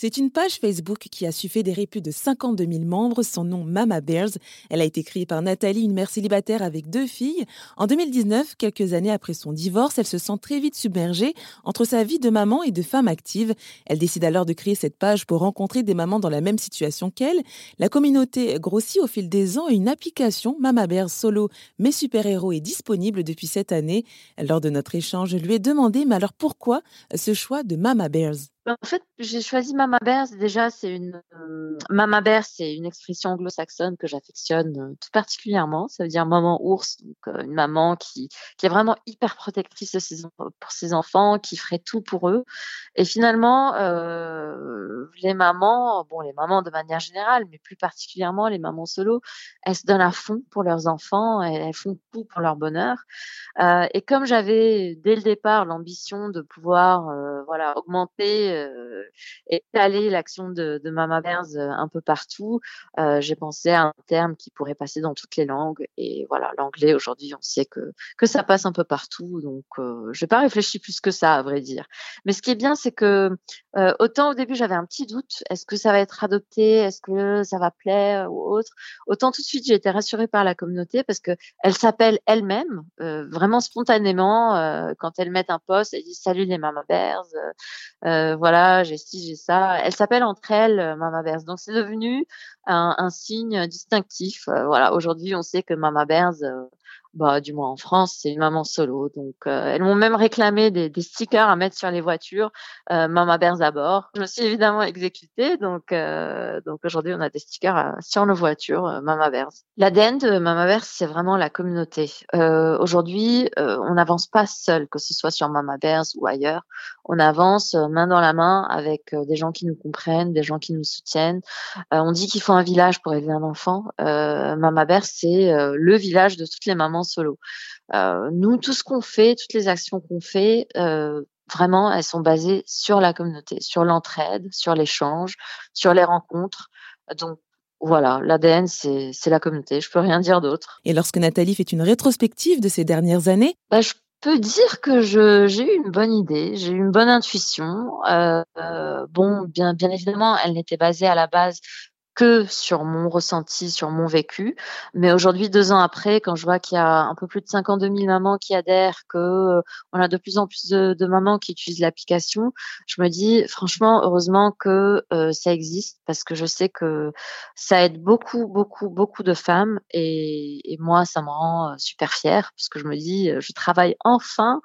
C'est une page Facebook qui a su fédérer plus de 52 000 membres. Son nom Mama Bears. Elle a été créée par Nathalie, une mère célibataire avec deux filles. En 2019, quelques années après son divorce, elle se sent très vite submergée entre sa vie de maman et de femme active. Elle décide alors de créer cette page pour rencontrer des mamans dans la même situation qu'elle. La communauté grossit au fil des ans et une application Mama Bears Solo Mes super-héros est disponible depuis cette année. Lors de notre échange, je lui ai demandé mais alors pourquoi ce choix de Mama Bears? En fait, j'ai choisi Mama Bears. Déjà, c'est une euh, Mama Bear, c'est une expression anglo-saxonne que j'affectionne euh, tout particulièrement. Ça veut dire maman ours, donc euh, une maman qui est vraiment hyper protectrice pour ses enfants, qui ferait tout pour eux. Et finalement, les mamans, bon, les mamans de manière générale, mais plus particulièrement les mamans solo, elles se donnent à fond pour leurs enfants, elles font tout pour leur bonheur. et comme j'avais dès le départ l'ambition de pouvoir, voilà, augmenter euh, étaler l'action de, de, Mama Bears euh, un peu partout, euh, j'ai pensé à un terme qui pourrait passer dans toutes les langues. Et voilà, l'anglais aujourd'hui, on sait que que ça passe un peu partout, donc euh, je n'ai pas réfléchi plus que ça, à vrai dire. Mais ce qui est bien, c'est que autant au début j'avais un petit doute, est-ce que ça va être adopté, est-ce que ça va plaire ou autre? Autant tout de suite j'ai été rassurée par la communauté parce que elle s'appelle elle-même vraiment spontanément quand elles mettent un post, elles disent salut les Mama Bears, voilà, j'ai ci, j'ai ça. Elles s'appellent entre elles euh, Mama Bears. Donc c'est devenu un, signe distinctif. Euh, voilà, aujourd'hui on sait que Mama Bears, euh, bah, du moins en France, c'est une maman solo. Donc, euh, elles m'ont même réclamé des, stickers à mettre sur les voitures, euh, Mama Bears à bord. Je me suis évidemment exécutée, donc, euh, donc aujourd'hui, on a des stickers euh, sur nos voitures, Mama Bears. L'ADN de Mama Bears, c'est vraiment la communauté. aujourd'hui, on n'avance pas seul, que ce soit sur Mama Bears ou ailleurs. On avance main dans la main avec des gens qui nous comprennent, des gens qui nous soutiennent. on dit qu'il faut un village pour élever un enfant. Mama Bears, c'est le village de toutes les mamans solo. Euh, nous, tout ce qu'on fait, toutes les actions qu'on fait, euh, vraiment, elles sont basées sur la communauté, sur l'entraide, sur l'échange, sur les rencontres. Donc, voilà, l'ADN, c'est la communauté. Je peux rien dire d'autre. Et lorsque Nathalie fait une rétrospective de ces dernières années? Bah, Je peux dire que j'ai eu une bonne idée, j'ai eu une bonne intuition. Euh, bon, bien, bien évidemment, elle n'était basée à la base que sur mon ressenti, sur mon vécu. Mais aujourd'hui, deux ans après, quand je vois qu'il y a un peu plus de 52 000 mamans qui adhèrent, que euh, on a de plus en plus de, mamans qui utilisent l'application, je me dis franchement, heureusement que euh, ça existe parce que je sais que ça aide beaucoup, beaucoup, beaucoup de femmes et, et moi, ça me rend euh, super fière parce que je me dis, je travaille enfin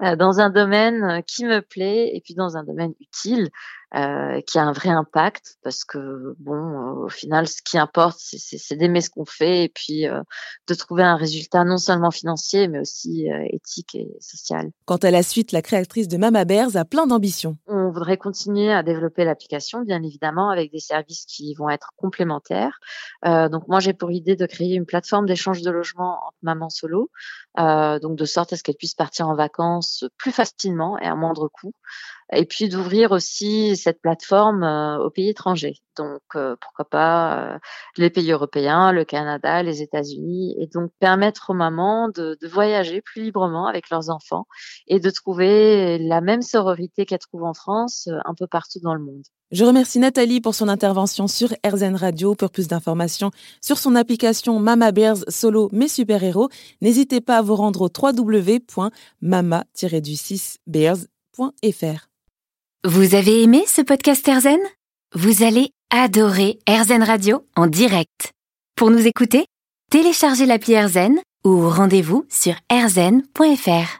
dans un domaine qui me plaît et puis dans un domaine utile. Euh, qui a un vrai impact parce que bon, euh, au final, ce qui importe, c'est d'aimer ce qu'on fait et puis euh, de trouver un résultat non seulement financier mais aussi éthique et social. Quant à la suite, la créatrice de Mama Bears a plein d'ambitions. On voudrait continuer à développer l'application, bien évidemment, avec des services qui vont être complémentaires. donc moi, j'ai pour idée de créer une plateforme d'échange de logement entre mamans solo, donc de sorte à ce qu'elles puissent partir en vacances plus facilement et à moindre coût et puis d'ouvrir aussi cette plateforme euh, aux pays étrangers. Donc euh, pourquoi pas euh, les pays européens, le Canada, les États-Unis, et donc permettre aux mamans de, voyager plus librement avec leurs enfants et de trouver la même sororité qu'elles trouvent en France un peu partout dans le monde. Je remercie Nathalie pour son intervention sur RZN Radio. Pour plus d'informations sur son application Mama Bears Solo Mes Super Héros, n'hésitez pas à vous rendre au www.mama-du6bears.fr. Vous avez aimé ce podcast Erzen Vous allez adorer Erzen Radio en direct. Pour nous écouter, téléchargez l'appli Erzen ou rendez-vous sur erzen.fr.